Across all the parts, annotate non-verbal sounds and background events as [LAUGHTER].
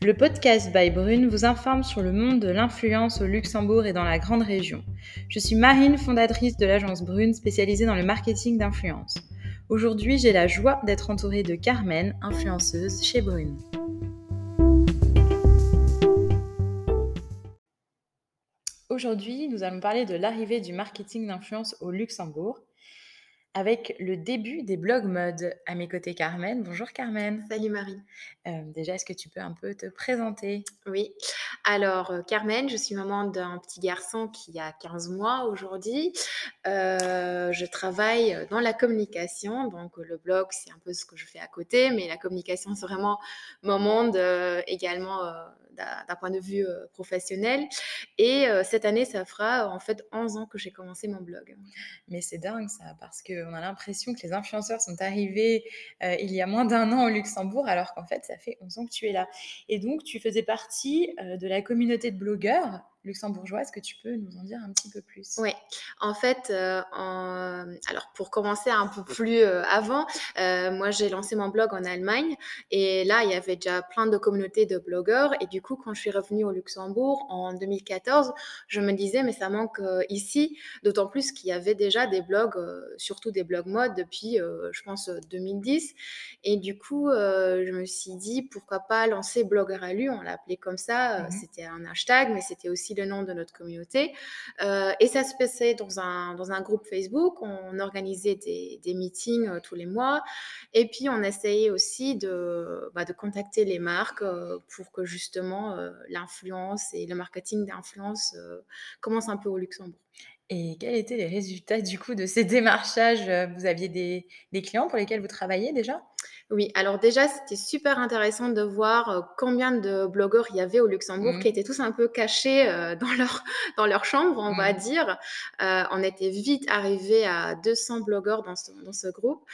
Le podcast by Brune vous informe sur le monde de l'influence au Luxembourg et dans la grande région. Je suis Marine, fondatrice de l'agence Brune spécialisée dans le marketing d'influence. Aujourd'hui, j'ai la joie d'être entourée de Carmen, influenceuse chez Brune. Aujourd'hui, nous allons parler de l'arrivée du marketing d'influence au Luxembourg avec le début des blogs mode. À mes côtés, Carmen. Bonjour Carmen. Salut Marie. Euh, déjà, est-ce que tu peux un peu te présenter? Oui. Alors, euh, Carmen, je suis maman d'un petit garçon qui a 15 mois aujourd'hui. Euh, je travaille dans la communication. Donc, le blog, c'est un peu ce que je fais à côté, mais la communication, c'est vraiment mon monde également d'un point de vue professionnel. Et cette année, ça fera en fait 11 ans que j'ai commencé mon blog. Mais c'est dingue ça, parce qu'on a l'impression que les influenceurs sont arrivés il y a moins d'un an au Luxembourg, alors qu'en fait, ça fait 11 ans que tu es là. Et donc, tu faisais partie de la communauté de blogueurs luxembourgeois. Est-ce que tu peux nous en dire un petit peu plus? Oui, en fait, euh, alors pour commencer un peu plus euh, avant, euh, moi j'ai lancé mon blog en Allemagne et là il y avait déjà plein de communautés de blogueurs et du coup quand je suis revenue au Luxembourg en 2014, je me disais mais ça manque ici, d'autant plus qu'il y avait déjà des blogs, surtout des blogs mode depuis je pense 2010 et du coup je me suis dit pourquoi pas lancer Blogger à lu, on l'appelait comme ça, mmh c'était un hashtag mais c'était aussi le nom de notre communauté. Euh, et ça se passait dans un, dans un groupe Facebook. On organisait des, des meetings euh, tous les mois. Et puis, on essayait aussi de, bah, de contacter les marques euh, pour que justement l'influence et le marketing d'influence commencent un peu au Luxembourg. Et quels étaient les résultats du coup de ces démarchages? Vous aviez des, des clients pour lesquels vous travaillez déjà? Oui, alors déjà, c'était super intéressant de voir euh, combien de blogueurs il y avait au Luxembourg mmh. qui étaient tous un peu cachés euh, dans, leur, [LAUGHS] dans leur chambre, on va mmh. dire. Euh, on était vite arrivé à 200 blogueurs dans ce, dans ce groupe.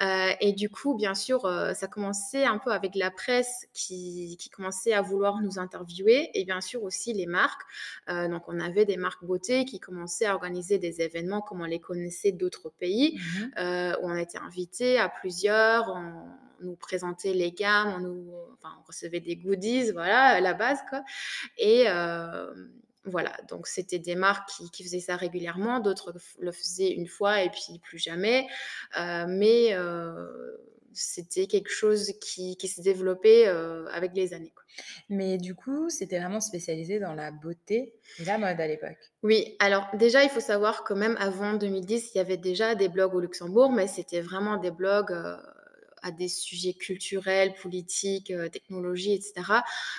et du coup, bien sûr, ça commençait un peu avec la presse qui, qui, commençait à vouloir nous interviewer et bien sûr aussi les marques. donc, on avait des marques beauté qui commençaient à organiser des événements comme on les connaissait d'autres pays, mmh où on était invité à plusieurs. On, nous présentait les gammes, on, nous, enfin, on recevait des goodies, voilà, la base, quoi. Et euh, voilà, donc c'était des marques qui, faisaient ça régulièrement, d'autres le faisaient une fois et puis plus jamais. Euh, mais euh, c'était quelque chose qui, qui s'est développé avec les années. Quoi. Mais du coup, c'était vraiment spécialisé dans la beauté et la mode à l'époque. Oui, alors déjà, il faut savoir que même avant 2010, il y avait déjà des blogs au Luxembourg, mais c'était vraiment des blogs à des sujets culturels, politiques, euh, technologie, etc.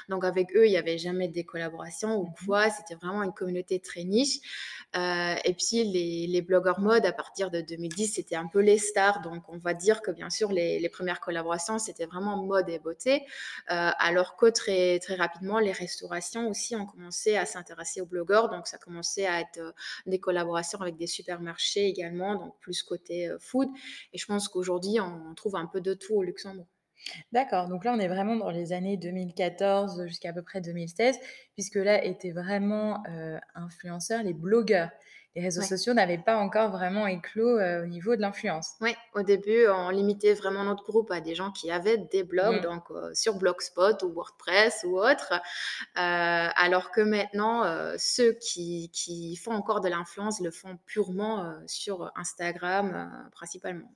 Donc avec eux, il n'y avait jamais des collaborations ou mmh quoi. C'était vraiment une communauté très niche. Euh, et puis les, les, blogueurs mode, à partir de 2010, c'était un peu les stars. Donc on va dire que bien sûr, les, les premières collaborations, c'était vraiment mode et beauté. Euh, alors que très, très rapidement, les restaurations aussi ont commencé à s'intéresser aux blogueurs. Donc ça commençait à être des collaborations avec des supermarchés également, donc plus côté food. Et je pense qu'aujourd'hui, on trouve un peu de tout au Luxembourg. D'accord, donc là on est vraiment dans les années 2014 jusqu'à peu près 2016, puisque là étaient vraiment euh, influenceurs les blogueurs. Les réseaux sociaux n'avaient pas encore vraiment éclos euh, au niveau de l'influence. Oui, au début, on limitait vraiment notre groupe à des gens qui avaient des blogs, mmh. donc euh, sur Blogspot ou WordPress ou autre. alors que maintenant, ceux qui, qui, font encore de l'influence le font purement sur Instagram principalement.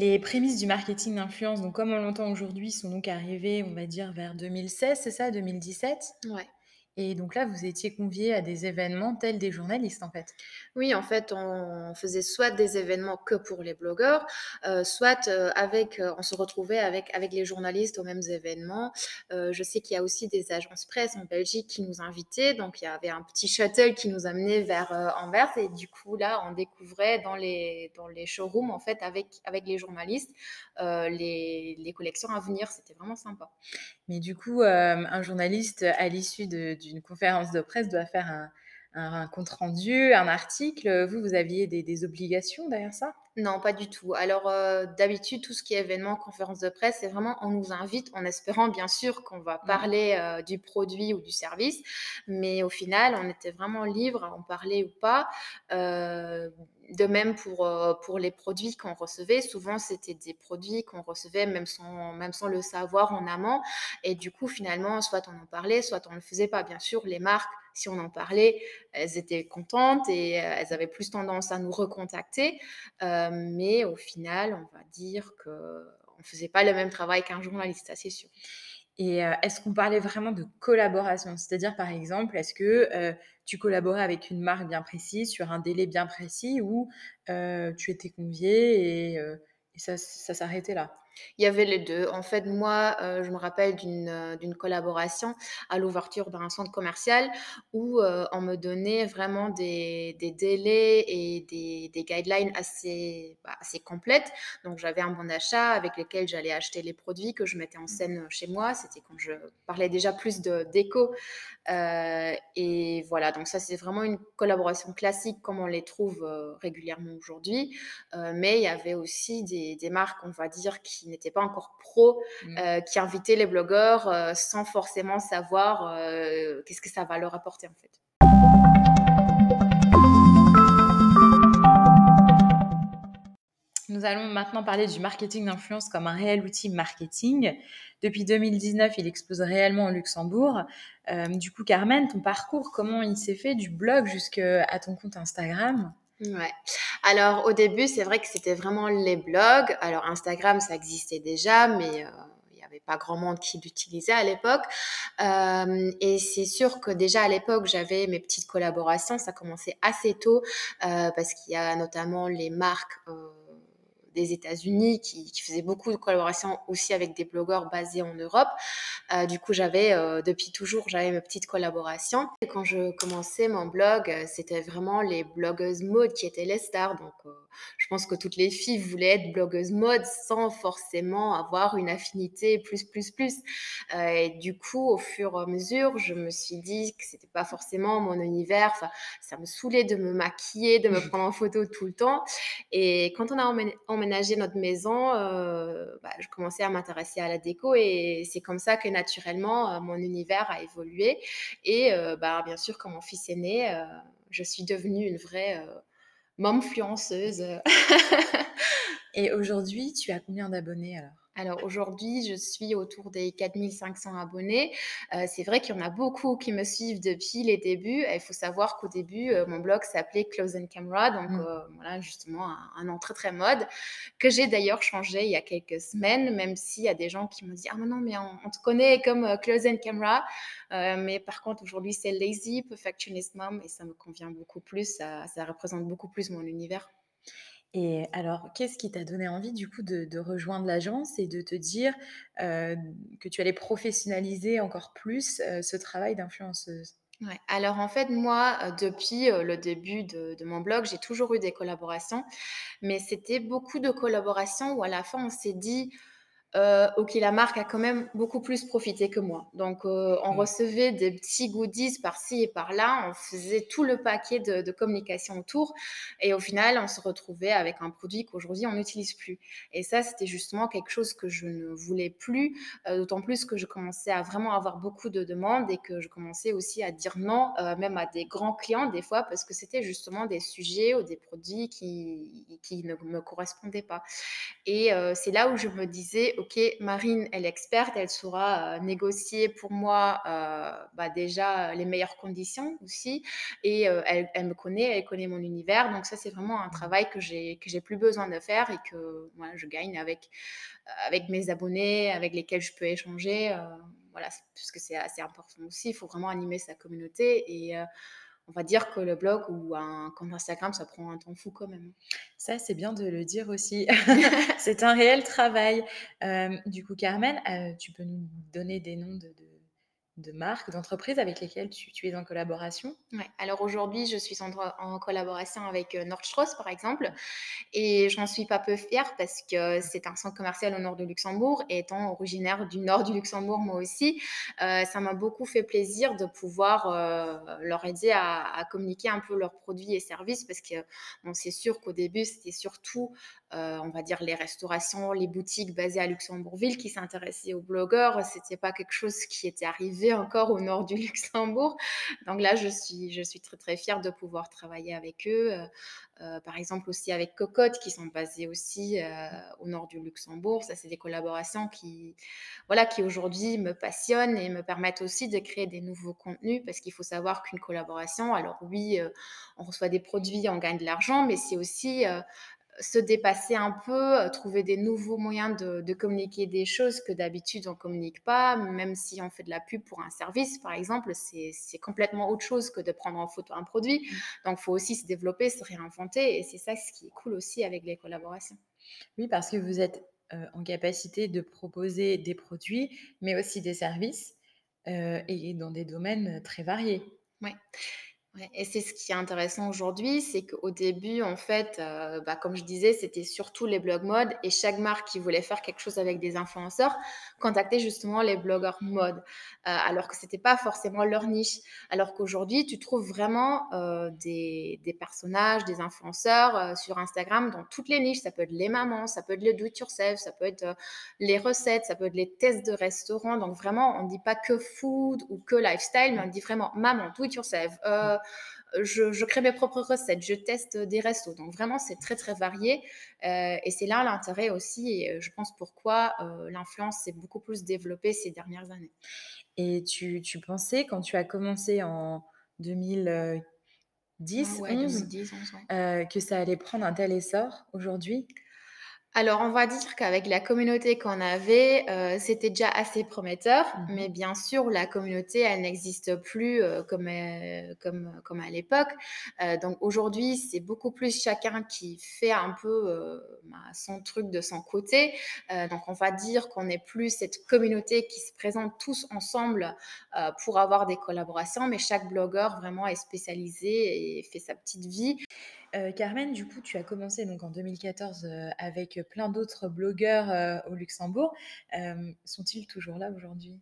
Les prémices du marketing d'influence, donc comme on l'entend aujourd'hui, sont donc arrivées, on va dire, vers 2016, c'est ça, 2017 Ouais. Et donc là, vous étiez convié à des événements tels des journalistes, en fait. Oui, en fait, on faisait soit des événements que pour les blogueurs, euh, soit euh, avec, euh, on se retrouvait avec, avec les journalistes aux mêmes événements. je sais qu'il y a aussi des agences presse en Belgique qui nous invitaient, donc il y avait un petit shuttle qui nous amenait vers Anvers, et du coup, là, on découvrait dans les, dans les showrooms, en fait, avec, avec les journalistes, les, les collections à venir. C'était vraiment sympa. Mais du coup, un journaliste, à l'issue de d'une conférence de presse doit faire un, un compte rendu, un article. Vous, vous aviez des des obligations derrière ça? Non, pas du tout. Alors, heu, d'habitude, tout ce qui est événement, conférence de presse, c'est vraiment on nous invite en espérant bien sûr qu'on va Mmh. parler, heu, du produit ou du service. Mais au final, on était vraiment libre à en parler ou pas. Heu, de même pour, heu, pour les produits qu'on recevait. Souvent, c'était des produits qu'on recevait même sans même sans le savoir en amont et du coup, finalement, soit on en parlait, soit on le faisait pas. Bien sûr, les marques, si on en parlait, elles étaient contentes et heu, elles avaient plus tendance à nous recontacter. Heu, mais au final, on va dire qu'on faisait pas le même travail qu'un journaliste, c'est sûr. Et heu, est-ce qu'on parlait vraiment de collaboration? C'est-à-dire, par exemple, est-ce que, heu, tu collaborais avec une marque bien précise, sur un délai bien précis ou heu, tu étais conviée et ça s'arrêtait là? Il y avait les 2. En fait, moi, heu, je me rappelle d'une, heu, d'une collaboration à l'ouverture d'un centre commercial où, heu, on me donnait vraiment des des délais et des des guidelines assez, bah, assez complètes. Donc j'avais un bon d'achat avec lequel j'allais acheter les produits que je mettais en scène, chez moi. C'était quand je parlais déjà plus de déco, et voilà, donc ça, c'est vraiment une collaboration classique comme on les trouve, régulièrement aujourd'hui. Mais il y avait aussi des des marques, on va dire, qui n'étaient pas encore pro, Mmh. heu, qui invitaient les blogueurs, heu, sans forcément savoir, heu, qu'est-ce que ça va leur apporter, en fait. Nous allons maintenant parler du marketing d'influence comme un réel outil marketing. Depuis 2019, il explose réellement au Luxembourg. Du coup, Carmen, ton parcours, comment il s'est fait du blog jusqu'à ton compte Instagram? Ouais. Alors au début, c'est vrai que c'était vraiment les blogs. Alors Instagram, ça existait déjà, mais avait pas grand monde qui l'utilisait à l'époque. Hem et c'est sûr que déjà à l'époque, j'avais mes petites collaborations. Ça commençait assez tôt, heu, parce qu'il y a notamment les marques, heu, des États-Unis qui qui faisaient beaucoup de collaborations aussi avec des blogueurs basés en Europe. Heu, du coup, j'avais, heu, depuis toujours, j'avais mes petites collaborations et quand je commençais mon blog, heu, c'était vraiment les blogueuses mode qui étaient les stars donc je pense que toutes les filles voulaient être blogueuses mode sans forcément avoir une affinité plus, plus, plus. Et du coup, au fur et à mesure, je me suis dit que c'était pas forcément mon univers. Enfin, ça me saoulait de me maquiller, de me [LAUGHS] prendre en photo tout le temps et quand on a emména emménagé notre maison, heu, bah, je commençais à m'intéresser à la déco et c'est comme ça que naturellement, heu, mon univers a évolué et heu, bah, bien sûr, quand mon fils est né, je suis devenue une vraie, heu [LAUGHS] Et aujourd'hui, tu as combien d'abonnés alors? Alors aujourd'hui, je suis autour des 4 500 abonnés. Heu, c'est vrai qu'il y en a beaucoup qui me suivent depuis les débuts et il faut savoir qu'au début, heu, mon blog s'appelait Clothes and Camera donc Mmh. heu, voilà justement un un nom très, très mode que j'ai d'ailleurs changé il y a quelques semaines, même s'il y a des gens qui m'ont dit: «Ah mais non, mais on on te connaît comme, Clothes and Camera», mais par contre aujourd'hui c'est Lazy Perfectionist Mom et ça me convient beaucoup plus, ça ça représente beaucoup plus mon univers. Et alors, qu'est-ce qui t'a donné envie du coup de rejoindre l'agence et de te dire, heu, que tu allais professionnaliser encore plus, heu, ce travail d'influenceuse? Alors en fait, moi, heu, depuis, le début de mon blog, j'ai toujours eu des collaborations, mais c'était beaucoup de collaborations où à la fin on s'est dit: Heu, OK, la marque a quand même beaucoup plus profité que moi. Donc, heu, on Mmh. recevait des petits goodies par-ci et par-là. On faisait tout le paquet de de communication autour et au final, on se retrouvait avec un produit qu'aujourd'hui on n'utilise plus et ça, c'était justement quelque chose que je ne voulais plus, heu, d'autant plus que je commençais à vraiment avoir beaucoup de demandes et que je commençais aussi à dire non, heu, même à des grands clients des fois parce que c'était justement des sujets ou des produits qui qui ne me correspondaient pas. Et c'est là où je me disais: «OK, Marine, elle est experte, elle saura, négocier pour moi, bah, déjà, les meilleures conditions aussi et elle elle me connaît, elle connaît mon univers». Donc ça, c'est vraiment un Mmh. travail que j'ai que j'ai plus besoin de faire et que, voilà, je gagne avec, avec mes abonnés, avec lesquels je peux échanger, voilà, c puisque c'est assez important aussi. Il faut vraiment animer sa communauté et on va dire que le blog ou un compte Instagram, ça prend un temps fou quand même. Ça, c'est bien de le dire aussi. [LAUGHS] C'est un réel travail. Hem, du coup, Carmen, heu, tu peux nous donner des noms de de de marques, d'entreprises avec lesquelles tu, es en collaboration? Ouais. Alors aujourd'hui, je suis en, collaboration avec euh, Nordstrauss, par exemple, et j'en suis pas peu fière parce que c'est un centre commercial au nord de Luxembourg, et étant originaire du nord du Luxembourg, moi aussi, euh, ça m'a beaucoup fait plaisir de pouvoir euh, leur aider à, à, communiquer un peu leurs produits et services parce que bon, c'est sûr qu'au début, c'était surtout euh, on va dire les restaurations, les boutiques basées à Luxembourgville qui s'intéressaient aux blogueurs. C'était pas quelque chose qui était arrivé encore au nord du [LAUGHS] Luxembourg. Donc là, je suis, très très fière de pouvoir travailler avec eux. Euh, euh, par exemple aussi avec Cocotte qui sont basés aussi au nord du Luxembourg. Ça, c'est des collaborations qui, voilà, qui aujourd'hui me passionnent et me permettent aussi de créer des nouveaux contenus parce qu'il faut savoir qu'une collaboration, alors oui, on reçoit des produits, on gagne de l'argent, mais c'est aussi se dépasser un peu, euh, trouver des nouveaux moyens de, communiquer des choses que d'habitude on communique pas, même si on fait de la pub pour un service, par exemple, c'est complètement autre chose que de prendre en photo un produit. Mm. Donc, il faut aussi se développer, se réinventer, et c'est ça ce qui est cool aussi avec les collaborations. Oui, parce que vous êtes euh, en capacité de proposer des produits, mais aussi des services, euh, et dans des domaines très variés. Oui et c'est ce qui est intéressant aujourd'hui, c'est qu'au début, en fait, euh, bah, comme je disais, c'était surtout les blogs mode et chaque marque qui voulait faire quelque chose avec des influenceurs contactait justement les blogueurs mode, euh, alors que c'était pas forcément leur niche. Alors qu'aujourd'hui, tu trouves vraiment euh, des, personnages, des influenceurs sur Instagram dans toutes les niches. Ça peut être les mamans, ça peut être le do-it-yourself, ça peut être les recettes, ça peut être les tests de restaurants. Donc vraiment, on ne dit pas que food ou que lifestyle, mais on dit vraiment maman, do-it-yourself je, crée mes propres recettes, je teste des restos. Donc vraiment, c'est très, très varié. Euh, et c'est là l'intérêt aussi, et euh, je pense pourquoi euh, l'influence s'est beaucoup plus développée ces dernières années. Et tu, pensais, quand tu as commencé en 2010, 2010 que ça allait prendre un tel essor aujourd'hui? Alors, on va dire qu'avec la communauté qu'on avait, euh, c'était déjà assez prometteur, mmh mais bien sûr, la communauté, elle n'existe plus euh, comme, euh, comme, comme à l'époque. donc aujourd'hui, c'est beaucoup plus chacun qui fait un peu bah, son truc de son côté. donc on va dire qu'on n'est plus cette communauté qui se présente tous ensemble pour avoir des collaborations, mais chaque blogueur vraiment est spécialisé et fait sa petite vie. Euh, Carmen, du coup, tu as commencé donc en 2014 euh, avec plein d'autres blogueurs euh, au Luxembourg. Sont-ils toujours là aujourd'hui?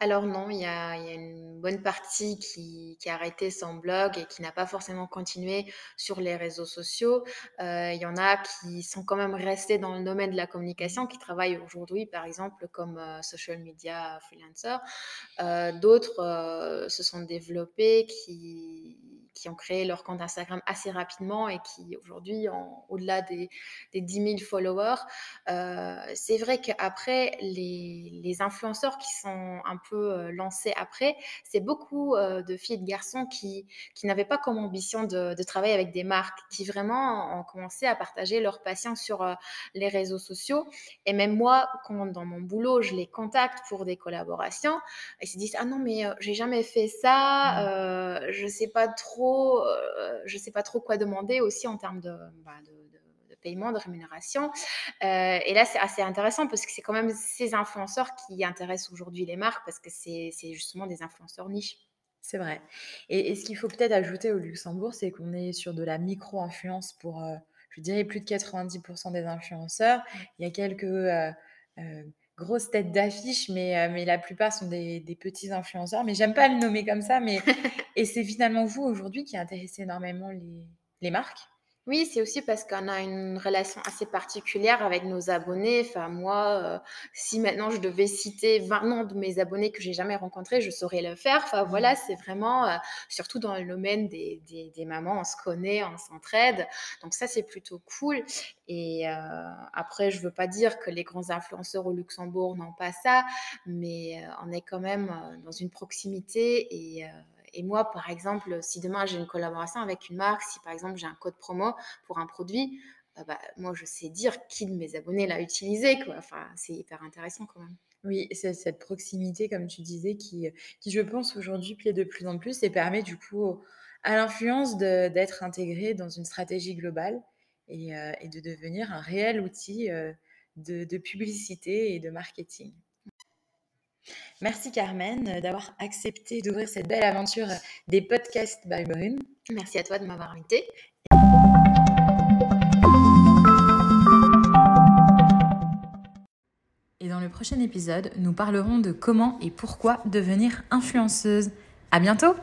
Alors non, il y a, une bonne partie qui, a arrêté son blog et qui n'a pas forcément continué sur les réseaux sociaux. il y en a qui sont quand même restés dans le domaine de la communication, qui travaillent aujourd'hui, par exemple, comme social media freelancer. D'autres se sont développés, qui qui ont créé leur compte Instagram assez rapidement et qui aujourd'hui ont au-delà des, des 10 000 followers. Euh, c'est vrai qu'après, les, les, influenceurs qui sont un peu euh, lancés après, c'est beaucoup euh, de filles et de garçons qui, qui n'avaient pas comme ambition de, de, travailler avec des marques, qui vraiment ont commencé à partager leur passion sur les réseaux sociaux. Et même moi, quand dans mon boulot, je les contacte pour des collaborations, ils se disent Ah non, mais j'ai jamais fait ça, mmh. je sais pas trop euh, je ne sais pas trop quoi demander aussi en termes de, bah, paiement, de rémunération. Euh, et là, c'est assez intéressant parce que c'est quand même ces influenceurs qui intéressent aujourd'hui les marques parce que c'est justement des influenceurs niches. C'est vrai. Et, ce qu'il faut peut-être ajouter au Luxembourg, c'est qu'on est sur de la micro-influence pour, euh, je dirais, plus de 90% des influenceurs. Il y a quelques grosses têtes d'affiche, mais, euh, mais la plupart sont des, petits influenceurs. Mais j'aime pas le nommer comme ça. Mais... [LAUGHS] et c'est finalement vous aujourd'hui qui intéressez énormément les, les marques? Oui, c'est aussi parce qu'on a une relation assez particulière avec nos abonnés. Enfin, moi, euh, si maintenant je devais citer 20 noms de mes abonnés que j'ai jamais rencontrés, je saurais le faire. Enfin, mmh. voilà, c'est vraiment, euh, surtout dans le domaine des, des, mamans, on se connaît, on s'entraide. Donc ça, c'est plutôt cool. Et euh, après, je veux pas dire que les grands influenceurs au Luxembourg n'ont pas ça, mais on est quand même dans une proximité et et moi, par exemple, si demain j'ai une collaboration avec une marque, si par exemple j'ai un code promo pour un produit, euh, bah, moi je sais dire qui de mes abonnés l'a utilisé. Quoi. Enfin, c'est hyper intéressant quand même. Oui, c'est cette proximité, comme tu disais, qui, je pense aujourd'hui plaît de plus en plus et permet du coup à l'influence d'être intégrée dans une stratégie globale et, euh, et, de devenir un réel outil euh, de publicité et de marketing. Merci Carmen d'avoir accepté d'ouvrir cette belle aventure des podcasts by Brune. Merci à toi de m'avoir invité. Et dans le prochain épisode, nous parlerons de comment et pourquoi devenir influenceuse. À bientôt!